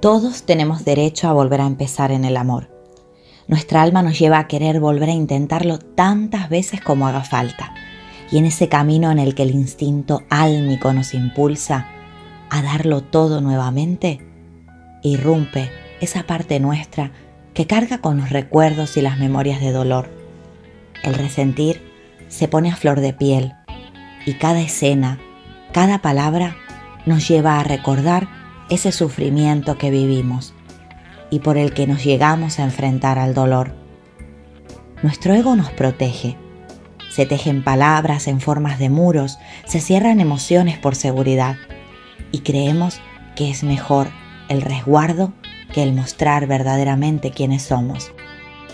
Todos tenemos derecho a volver a empezar en el amor. Nuestra alma nos lleva a querer volver a intentarlo tantas veces como haga falta. Y en ese camino en el que el instinto álmico nos impulsa a darlo todo nuevamente, irrumpe esa parte nuestra que carga con los recuerdos y las memorias de dolor. El resentir se pone a flor de piel y cada escena, cada palabra nos lleva a recordar ese sufrimiento que vivimos y por el que nos llegamos a enfrentar al dolor. Nuestro ego nos protege. Se tejen palabras en formas de muros, se cierran emociones por seguridad y creemos que es mejor el resguardo que el mostrar verdaderamente quiénes somos.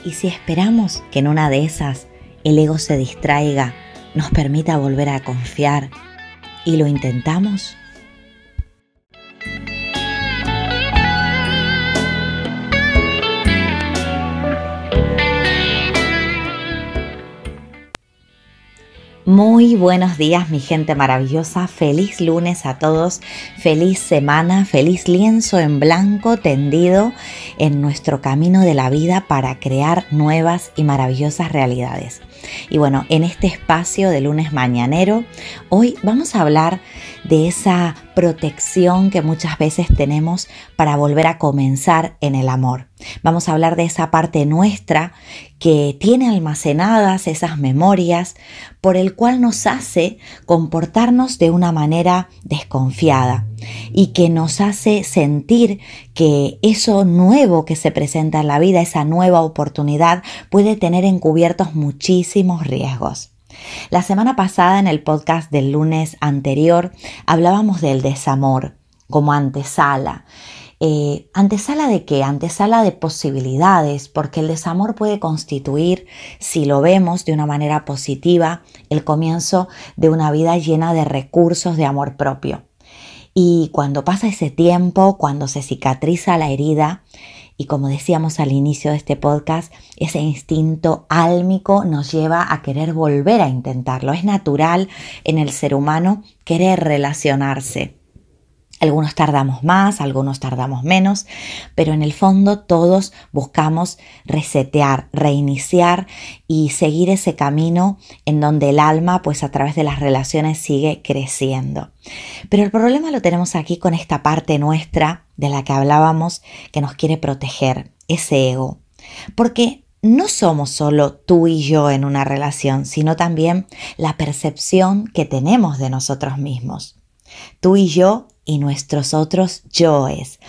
Y si esperamos que en una de esas el ego se distraiga, nos permita volver a confiar y lo intentamos, Muy buenos días mi gente maravillosa, feliz lunes a todos, feliz semana, feliz lienzo en blanco tendido en nuestro camino de la vida para crear nuevas y maravillosas realidades. Y bueno, en este espacio de lunes mañanero, hoy vamos a hablar de esa protección que muchas veces tenemos para volver a comenzar en el amor. Vamos a hablar de esa parte nuestra que tiene almacenadas esas memorias por el cual nos hace comportarnos de una manera desconfiada y que nos hace sentir que eso nuevo que se presenta en la vida, esa nueva oportunidad, puede tener encubiertos muchísimos riesgos. La semana pasada en el podcast del lunes anterior hablábamos del desamor como antesala. Eh, ¿Antesala de qué? Antesala de posibilidades, porque el desamor puede constituir, si lo vemos de una manera positiva, el comienzo de una vida llena de recursos de amor propio. Y cuando pasa ese tiempo, cuando se cicatriza la herida, y como decíamos al inicio de este podcast, ese instinto álmico nos lleva a querer volver a intentarlo. Es natural en el ser humano querer relacionarse. Algunos tardamos más, algunos tardamos menos, pero en el fondo todos buscamos resetear, reiniciar y seguir ese camino en donde el alma pues a través de las relaciones sigue creciendo. Pero el problema lo tenemos aquí con esta parte nuestra de la que hablábamos que nos quiere proteger, ese ego. Porque no somos solo tú y yo en una relación, sino también la percepción que tenemos de nosotros mismos. Tú y yo y nuestros otros yoes.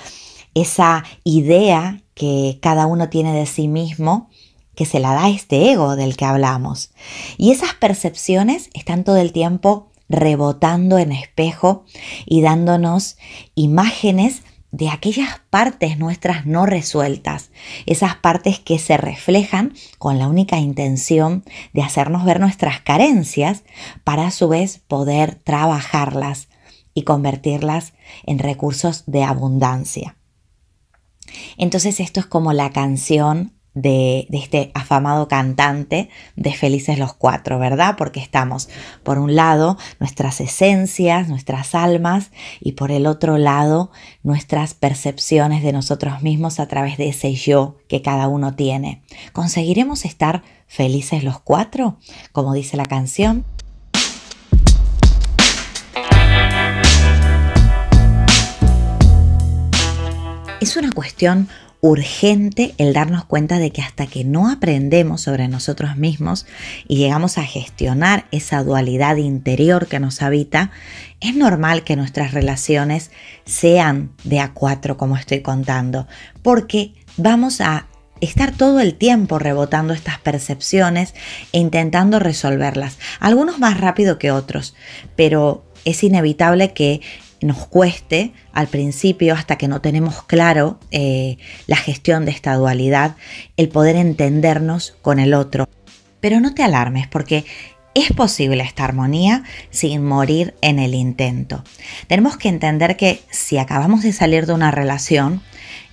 Esa idea que cada uno tiene de sí mismo que se la da este ego del que hablamos. Y esas percepciones están todo el tiempo rebotando en espejo y dándonos imágenes de aquellas partes nuestras no resueltas, esas partes que se reflejan con la única intención de hacernos ver nuestras carencias para a su vez poder trabajarlas, y convertirlas en recursos de abundancia. Entonces esto es como la canción de, de, este afamado cantante de Felices los Cuatro, ¿verdad? Porque estamos, por un lado, nuestras esencias, nuestras almas, y por el otro lado, nuestras percepciones de nosotros mismos a través de ese yo que cada uno tiene. ¿Conseguiremos estar felices los cuatro? Como dice la canción. Es una cuestión urgente el darnos cuenta de que hasta que no aprendemos sobre nosotros mismos y llegamos a gestionar esa dualidad interior que nos habita, es normal que nuestras relaciones sean de a cuatro, como estoy contando, porque vamos a estar todo el tiempo rebotando estas percepciones e intentando resolverlas, algunos más rápido que otros, pero es inevitable que nos cueste al principio, hasta que no tenemos claro eh, la gestión de esta dualidad, el poder entendernos con el otro. Pero no te alarmes porque es posible esta armonía sin morir en el intento. Tenemos que entender que si acabamos de salir de una relación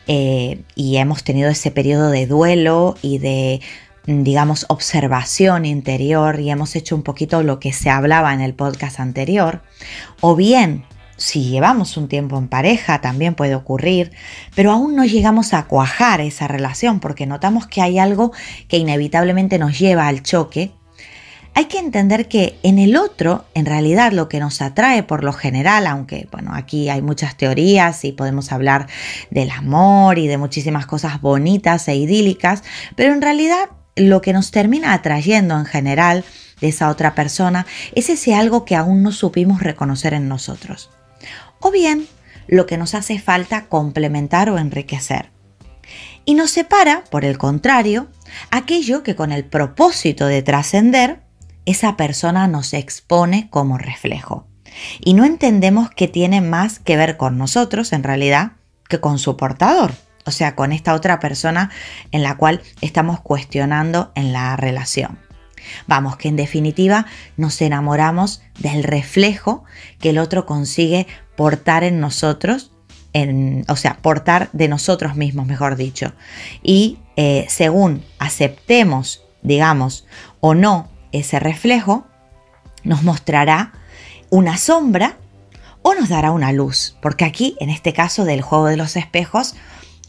eh, y hemos tenido ese periodo de duelo y de digamos, observación interior y hemos hecho un poquito lo que se hablaba en el podcast anterior, o bien si llevamos un tiempo en pareja también puede ocurrir, pero aún no llegamos a cuajar esa relación porque notamos que hay algo que inevitablemente nos lleva al choque. Hay que entender que en el otro, en realidad lo que nos atrae por lo general, aunque bueno, aquí hay muchas teorías y podemos hablar del amor y de muchísimas cosas bonitas e idílicas, pero en realidad lo que nos termina atrayendo en general de esa otra persona es ese algo que aún no supimos reconocer en nosotros o bien lo que nos hace falta complementar o enriquecer. Y nos separa, por el contrario, aquello que con el propósito de trascender, esa persona nos expone como reflejo. Y no entendemos que tiene más que ver con nosotros, en realidad, que con su portador, o sea, con esta otra persona en la cual estamos cuestionando en la relación. Vamos, que en definitiva nos enamoramos del reflejo que el otro consigue portar en nosotros, en, o sea, portar de nosotros mismos, mejor dicho. Y eh, según aceptemos, digamos, o no ese reflejo, nos mostrará una sombra o nos dará una luz, porque aquí, en este caso del juego de los espejos,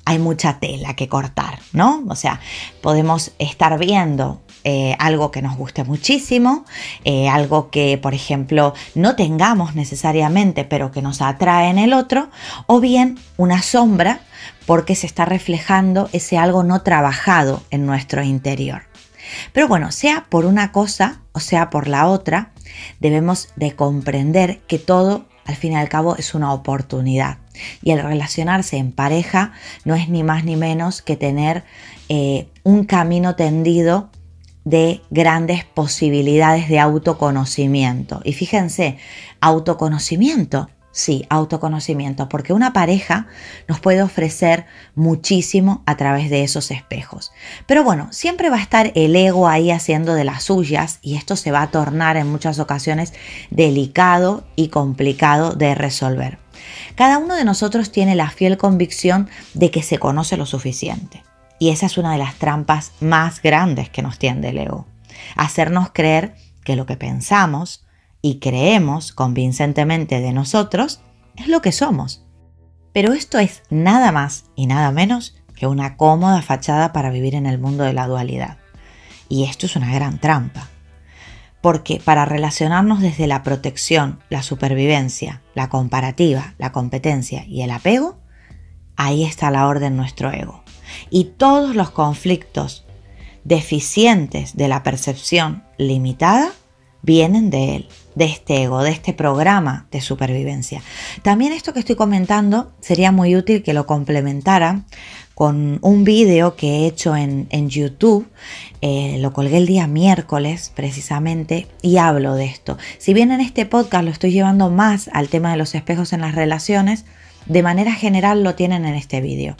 hay mucha tela que cortar, ¿no? O sea, podemos estar viendo eh, algo que nos guste muchísimo, eh, algo que, por ejemplo, no tengamos necesariamente, pero que nos atrae en el otro, o bien una sombra porque se está reflejando ese algo no trabajado en nuestro interior. Pero bueno, sea por una cosa o sea por la otra, debemos de comprender que todo al fin y al cabo es una oportunidad. Y el relacionarse en pareja no es ni más ni menos que tener eh, un camino tendido de grandes posibilidades de autoconocimiento. Y fíjense, autoconocimiento, sí, autoconocimiento, porque una pareja nos puede ofrecer muchísimo a través de esos espejos. Pero bueno, siempre va a estar el ego ahí haciendo de las suyas y esto se va a tornar en muchas ocasiones delicado y complicado de resolver. Cada uno de nosotros tiene la fiel convicción de que se conoce lo suficiente. Y esa es una de las trampas más grandes que nos tiende el ego. Hacernos creer que lo que pensamos y creemos convincentemente de nosotros es lo que somos. Pero esto es nada más y nada menos que una cómoda fachada para vivir en el mundo de la dualidad. Y esto es una gran trampa. Porque para relacionarnos desde la protección, la supervivencia, la comparativa, la competencia y el apego, ahí está la orden nuestro ego y todos los conflictos deficientes de la percepción limitada vienen de él, de este ego, de este programa de supervivencia. También esto que estoy comentando sería muy útil que lo complementara con un vídeo que he hecho en, YouTube, eh, lo colgué el día miércoles precisamente y hablo de esto. Si bien en este podcast lo estoy llevando más al tema de los espejos en las relaciones, de manera general lo tienen en este vídeo.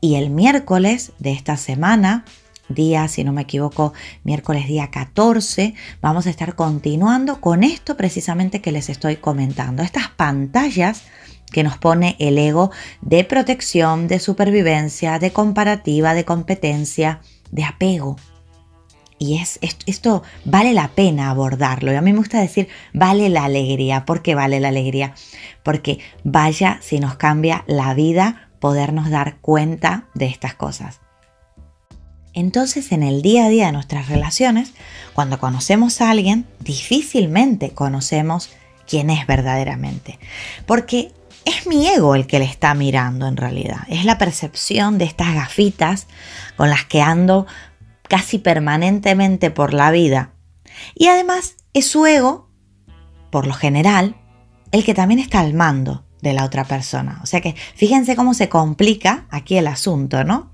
Y el miércoles de esta semana, día, si no me equivoco, miércoles día 14, vamos a estar continuando con esto precisamente que les estoy comentando. Estas pantallas que nos pone el ego de protección, de supervivencia, de comparativa, de competencia, de apego. Y es, esto vale la pena abordarlo. Y a mí me gusta decir, vale la alegría. ¿Por qué vale la alegría? Porque vaya si nos cambia la vida podernos dar cuenta de estas cosas. Entonces en el día a día de nuestras relaciones, cuando conocemos a alguien, difícilmente conocemos quién es verdaderamente. Porque es mi ego el que le está mirando en realidad. Es la percepción de estas gafitas con las que ando casi permanentemente por la vida. Y además es su ego, por lo general, el que también está al mando de la otra persona. O sea que fíjense cómo se complica aquí el asunto, ¿no?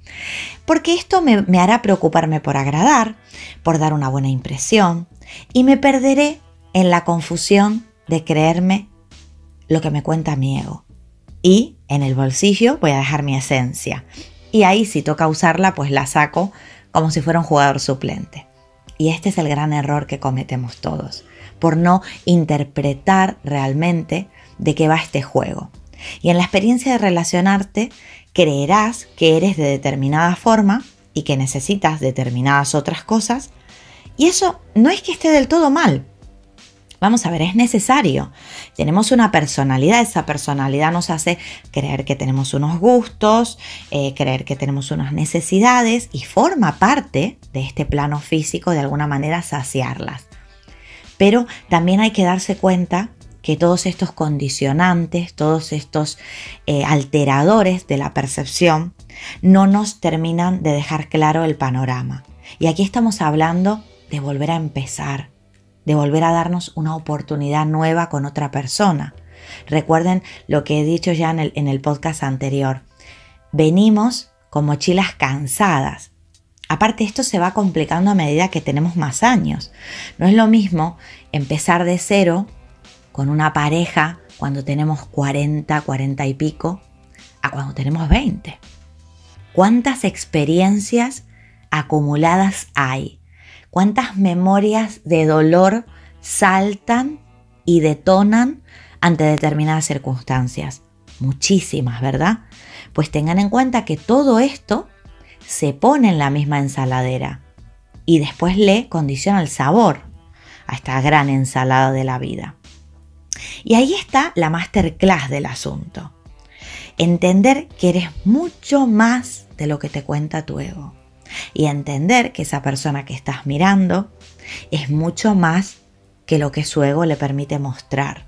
Porque esto me, hará preocuparme por agradar, por dar una buena impresión, y me perderé en la confusión de creerme lo que me cuenta mi ego. Y en el bolsillo voy a dejar mi esencia. Y ahí si toca usarla, pues la saco como si fuera un jugador suplente. Y este es el gran error que cometemos todos, por no interpretar realmente de qué va este juego. Y en la experiencia de relacionarte, creerás que eres de determinada forma y que necesitas determinadas otras cosas. Y eso no es que esté del todo mal, Vamos a ver, es necesario. Tenemos una personalidad, esa personalidad nos hace creer que tenemos unos gustos, eh, creer que tenemos unas necesidades y forma parte de este plano físico de alguna manera saciarlas. Pero también hay que darse cuenta que todos estos condicionantes, todos estos eh, alteradores de la percepción no nos terminan de dejar claro el panorama. Y aquí estamos hablando de volver a empezar, de volver a darnos una oportunidad nueva con otra persona. Recuerden lo que he dicho ya en el, podcast anterior. Venimos con mochilas cansadas. Aparte esto se va complicando a medida que tenemos más años. No es lo mismo empezar de cero con una pareja cuando tenemos 40, 40 y pico, a cuando tenemos 20. ¿Cuántas experiencias acumuladas hay? Cuántas memorias de dolor saltan y detonan ante determinadas circunstancias. Muchísimas, ¿verdad? Pues tengan en cuenta que todo esto se pone en la misma ensaladera y después le condiciona el sabor a esta gran ensalada de la vida. Y ahí está la masterclass del asunto. Entender que eres mucho más de lo que te cuenta tu ego y entender que esa persona que estás mirando es mucho más que lo que su ego le permite mostrar.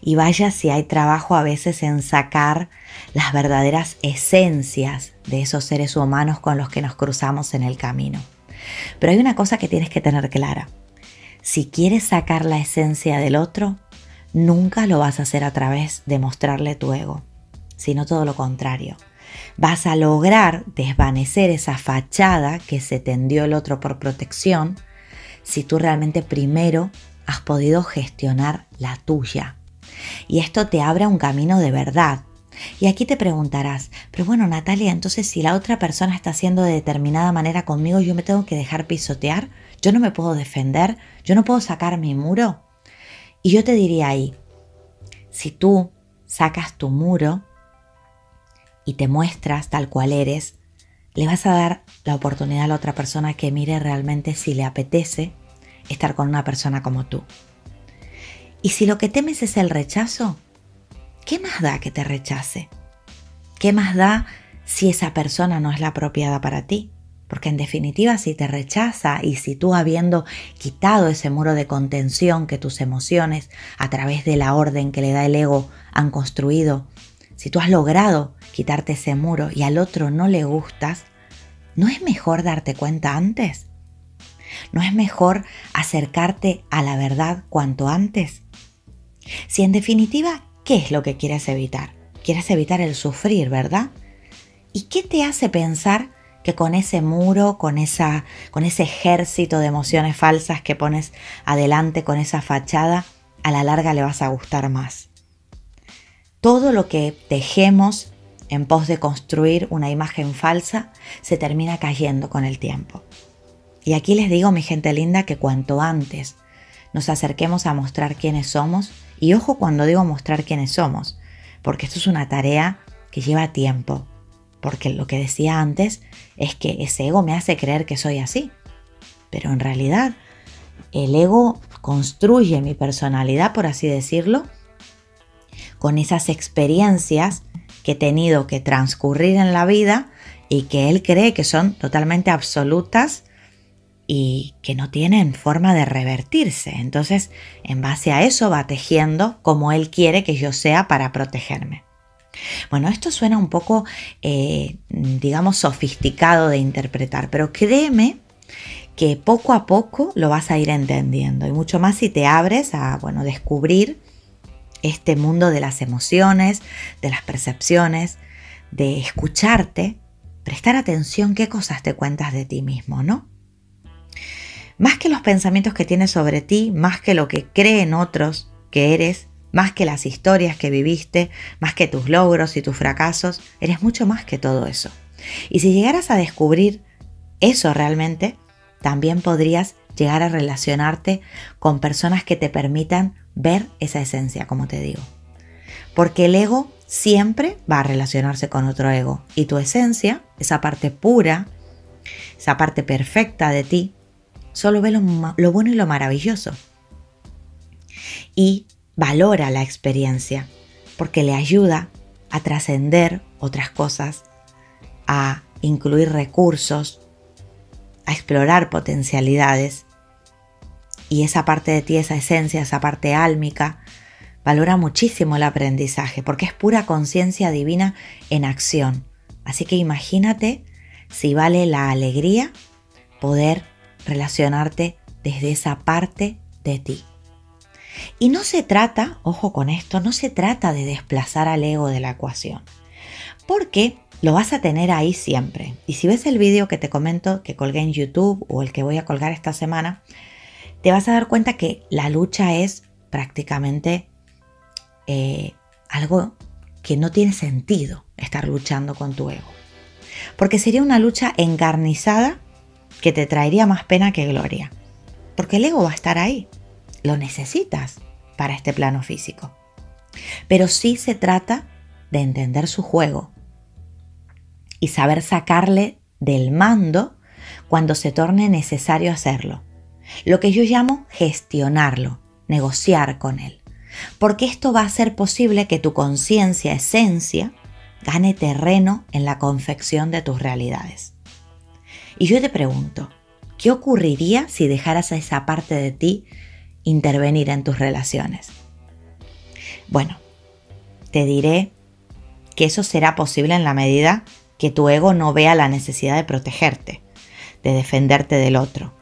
Y vaya si hay trabajo a veces en sacar las verdaderas esencias de esos seres humanos con los que nos cruzamos en el camino. Pero hay una cosa que tienes que tener clara. Si quieres sacar la esencia del otro, nunca lo vas a hacer a través de mostrarle tu ego, sino todo lo contrario vas a lograr desvanecer esa fachada que se tendió el otro por protección si tú realmente primero has podido gestionar la tuya. Y esto te abre un camino de verdad. Y aquí te preguntarás, pero bueno Natalia, entonces si la otra persona está haciendo de determinada manera conmigo, yo me tengo que dejar pisotear, yo no me puedo defender, yo no puedo sacar mi muro. Y yo te diría ahí, si tú sacas tu muro, y te muestras tal cual eres, le vas a dar la oportunidad a la otra persona que mire realmente si le apetece estar con una persona como tú. Y si lo que temes es el rechazo, ¿qué más da que te rechace? ¿Qué más da si esa persona no es la apropiada para ti? Porque en definitiva, si te rechaza y si tú habiendo quitado ese muro de contención que tus emociones, a través de la orden que le da el ego, han construido, si tú has logrado quitarte ese muro y al otro no le gustas, ¿no es mejor darte cuenta antes? ¿No es mejor acercarte a la verdad cuanto antes? Si en definitiva, ¿qué es lo que quieres evitar? Quieres evitar el sufrir, ¿verdad? ¿Y qué te hace pensar que con ese muro, con, esa, con ese ejército de emociones falsas que pones adelante, con esa fachada, a la larga le vas a gustar más? Todo lo que tejemos en pos de construir una imagen falsa, se termina cayendo con el tiempo. Y aquí les digo, mi gente linda, que cuanto antes nos acerquemos a mostrar quiénes somos, y ojo cuando digo mostrar quiénes somos, porque esto es una tarea que lleva tiempo, porque lo que decía antes es que ese ego me hace creer que soy así, pero en realidad el ego construye mi personalidad, por así decirlo, con esas experiencias que he tenido que transcurrir en la vida y que él cree que son totalmente absolutas y que no tienen forma de revertirse. Entonces, en base a eso va tejiendo como Él quiere que yo sea para protegerme. Bueno, esto suena un poco, eh, digamos, sofisticado de interpretar, pero créeme que poco a poco lo vas a ir entendiendo y mucho más si te abres a, bueno, descubrir este mundo de las emociones, de las percepciones, de escucharte, prestar atención qué cosas te cuentas de ti mismo, ¿no? Más que los pensamientos que tienes sobre ti, más que lo que creen otros que eres, más que las historias que viviste, más que tus logros y tus fracasos, eres mucho más que todo eso. Y si llegaras a descubrir eso realmente, también podrías llegar a relacionarte con personas que te permitan ver esa esencia, como te digo. Porque el ego siempre va a relacionarse con otro ego y tu esencia, esa parte pura, esa parte perfecta de ti, solo ve lo, bueno y lo maravilloso. Y valora la experiencia porque le ayuda a trascender otras cosas, a incluir recursos, a explorar potencialidades. Y esa parte de ti, esa esencia, esa parte álmica, valora muchísimo el aprendizaje porque es pura conciencia divina en acción. Así que imagínate si vale la alegría poder relacionarte desde esa parte de ti. Y no se trata, ojo con esto, no se trata de desplazar al ego de la ecuación, porque lo vas a tener ahí siempre. Y si ves el vídeo que te comento que colgué en YouTube o el que voy a colgar esta semana, te vas a dar cuenta que la lucha es prácticamente eh, algo que no tiene sentido estar luchando con tu ego. Porque sería una lucha encarnizada que te traería más pena que gloria. Porque el ego va a estar ahí lo necesitas para este plano físico. Pero sí se trata de entender su juego y saber sacarle del mando cuando se torne necesario hacerlo. Lo que yo llamo gestionarlo, negociar con él. Porque esto va a hacer posible que tu conciencia, esencia, gane terreno en la confección de tus realidades. Y yo te pregunto, ¿qué ocurriría si dejaras a esa parte de ti intervenir en tus relaciones. Bueno, te diré que eso será posible en la medida que tu ego no vea la necesidad de protegerte, de defenderte del otro.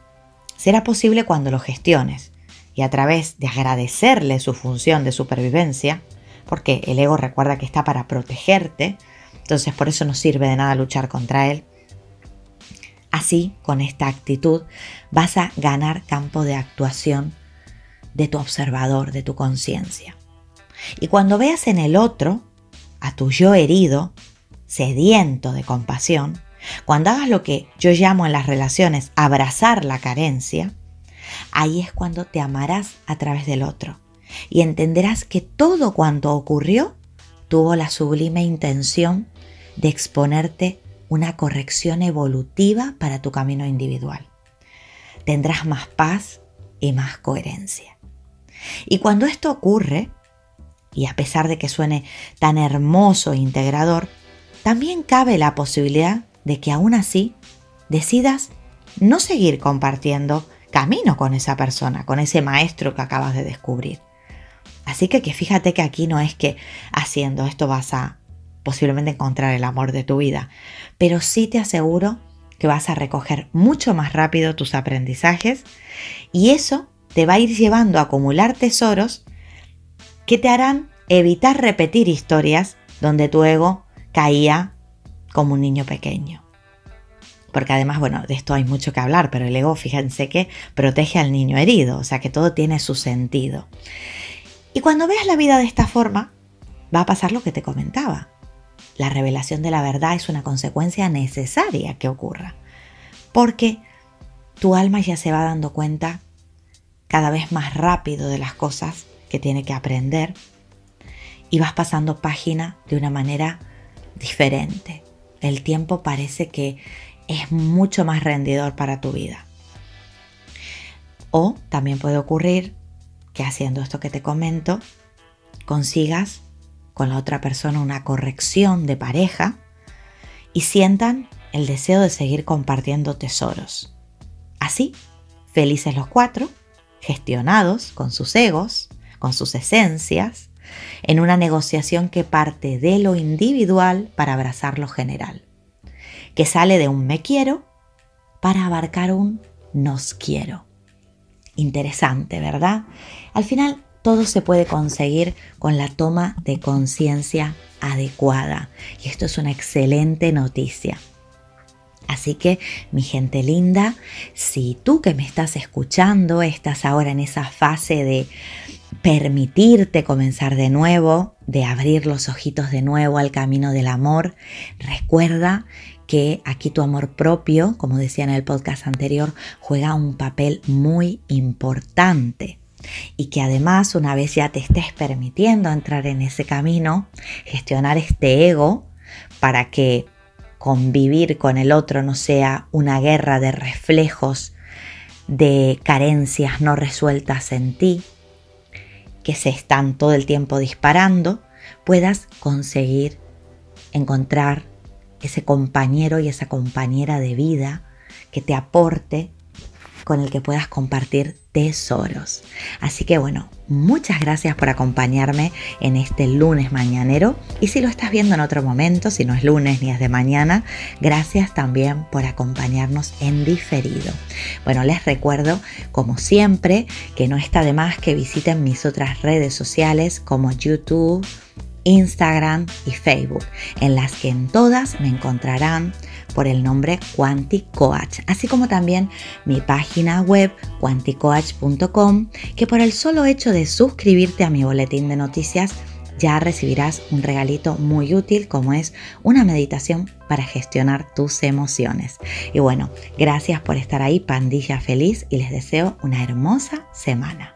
Será posible cuando lo gestiones y a través de agradecerle su función de supervivencia, porque el ego recuerda que está para protegerte, entonces por eso no sirve de nada luchar contra él. Así, con esta actitud, vas a ganar campo de actuación de tu observador, de tu conciencia. Y cuando veas en el otro a tu yo herido, sediento de compasión, cuando hagas lo que yo llamo en las relaciones abrazar la carencia, ahí es cuando te amarás a través del otro y entenderás que todo cuanto ocurrió tuvo la sublime intención de exponerte una corrección evolutiva para tu camino individual. Tendrás más paz y más coherencia. Y cuando esto ocurre, y a pesar de que suene tan hermoso e integrador, también cabe la posibilidad de que aún así decidas no seguir compartiendo camino con esa persona, con ese maestro que acabas de descubrir. Así que, que fíjate que aquí no es que haciendo esto vas a posiblemente encontrar el amor de tu vida, pero sí te aseguro que vas a recoger mucho más rápido tus aprendizajes y eso te va a ir llevando a acumular tesoros que te harán evitar repetir historias donde tu ego caía como un niño pequeño. Porque además, bueno, de esto hay mucho que hablar, pero el ego, fíjense que protege al niño herido, o sea que todo tiene su sentido. Y cuando veas la vida de esta forma, va a pasar lo que te comentaba. La revelación de la verdad es una consecuencia necesaria que ocurra, porque tu alma ya se va dando cuenta cada vez más rápido de las cosas que tiene que aprender y vas pasando página de una manera diferente. El tiempo parece que es mucho más rendidor para tu vida. O también puede ocurrir que haciendo esto que te comento, consigas con la otra persona una corrección de pareja y sientan el deseo de seguir compartiendo tesoros. Así, felices los cuatro, gestionados con sus egos, con sus esencias, en una negociación que parte de lo individual para abrazar lo general, que sale de un me quiero para abarcar un nos quiero. Interesante, ¿verdad? Al final todo se puede conseguir con la toma de conciencia adecuada y esto es una excelente noticia. Así que, mi gente linda, si tú que me estás escuchando estás ahora en esa fase de permitirte comenzar de nuevo, de abrir los ojitos de nuevo al camino del amor, recuerda que aquí tu amor propio, como decía en el podcast anterior, juega un papel muy importante. Y que además una vez ya te estés permitiendo entrar en ese camino, gestionar este ego para que convivir con el otro no sea una guerra de reflejos de carencias no resueltas en ti, que se están todo el tiempo disparando, puedas conseguir encontrar ese compañero y esa compañera de vida que te aporte con el que puedas compartir tesoros. Así que bueno, muchas gracias por acompañarme en este lunes mañanero y si lo estás viendo en otro momento, si no es lunes ni es de mañana, gracias también por acompañarnos en diferido. Bueno, les recuerdo como siempre que no está de más que visiten mis otras redes sociales como YouTube, Instagram y Facebook, en las que en todas me encontrarán por el nombre Quanticoach, así como también mi página web quanticoach.com, que por el solo hecho de suscribirte a mi boletín de noticias ya recibirás un regalito muy útil como es una meditación para gestionar tus emociones. Y bueno, gracias por estar ahí, pandilla feliz, y les deseo una hermosa semana.